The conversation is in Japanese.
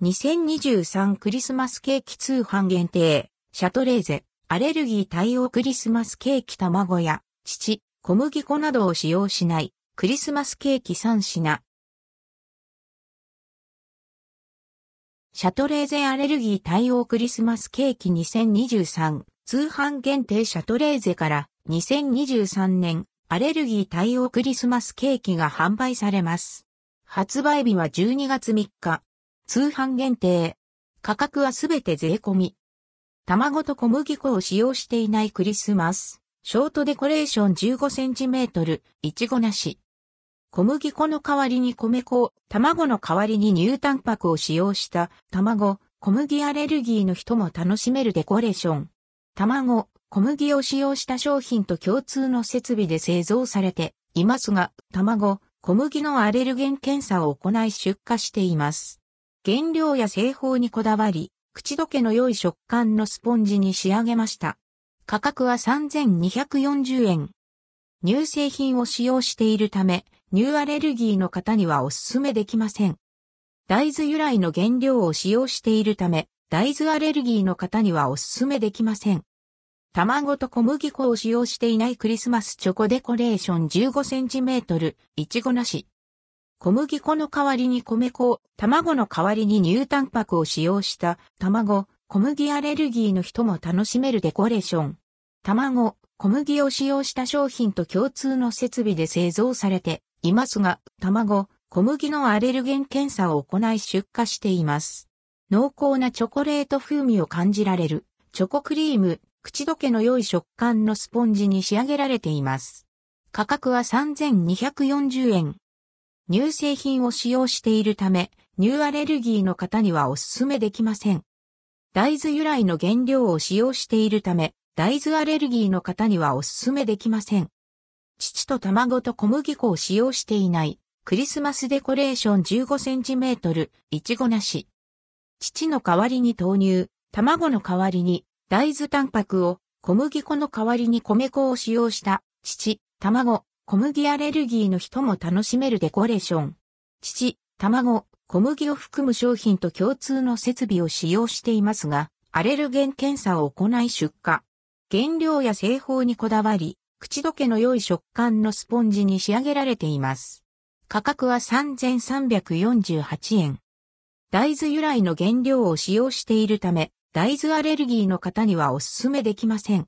2023クリスマスケーキ通販限定、シャトレーゼ、アレルギー対応クリスマスケーキ卵や、乳、小麦粉などを使用しない、クリスマスケーキ3品。シャトレーゼアレルギー対応クリスマスケーキ2023通販限定シャトレーゼから2023年アレルギー対応クリスマスケーキが販売されます。発売日は12月3日。通販限定。価格はすべて税込み。卵と小麦粉を使用していないクリスマス。ショートデコレーション15センチメートル、いちごなし。小麦粉の代わりに米粉、卵の代わりに乳タンパクを使用した卵、小麦アレルギーの人も楽しめるデコレーション。卵、小麦を使用した商品と共通の設備で製造されていますが、卵、小麦のアレルゲン検査を行い出荷しています。原料や製法にこだわり、口どけの良い食感のスポンジに仕上げました。価格は3240円。乳製品を使用しているため、乳アレルギーの方にはお勧めできません。大豆由来の原料を使用しているため、大豆アレルギーの方にはお勧めできません。卵と小麦粉を使用していないクリスマスチョコデコレーション15センチメートル、いちごなし。小麦粉の代わりに米粉、卵の代わりに乳タンパクを使用した卵、小麦アレルギーの人も楽しめるデコレーション。卵、小麦を使用した商品と共通の設備で製造されていますが、卵、小麦のアレルゲン検査を行い出荷しています。濃厚なチョコレート風味を感じられる、チョコクリーム、口どけの良い食感のスポンジに仕上げられています。価格は3240円。乳製品を使用しているため、乳アレルギーの方にはお勧めできません。大豆由来の原料を使用しているため、大豆アレルギーの方にはお勧めできません。乳と卵と小麦粉を使用していないクリスマスデコレーション15センチメートル、いちごなし。乳の代わりに豆乳、卵の代わりに大豆タンパクを小麦粉の代わりに米粉を使用した乳、卵、小麦アレルギーの人も楽しめるデコレーション。乳、卵、小麦を含む商品と共通の設備を使用していますが、アレルゲン検査を行い出荷。原料や製法にこだわり、口どけの良い食感のスポンジに仕上げられています。価格は3348円。大豆由来の原料を使用しているため、大豆アレルギーの方にはお勧めできません。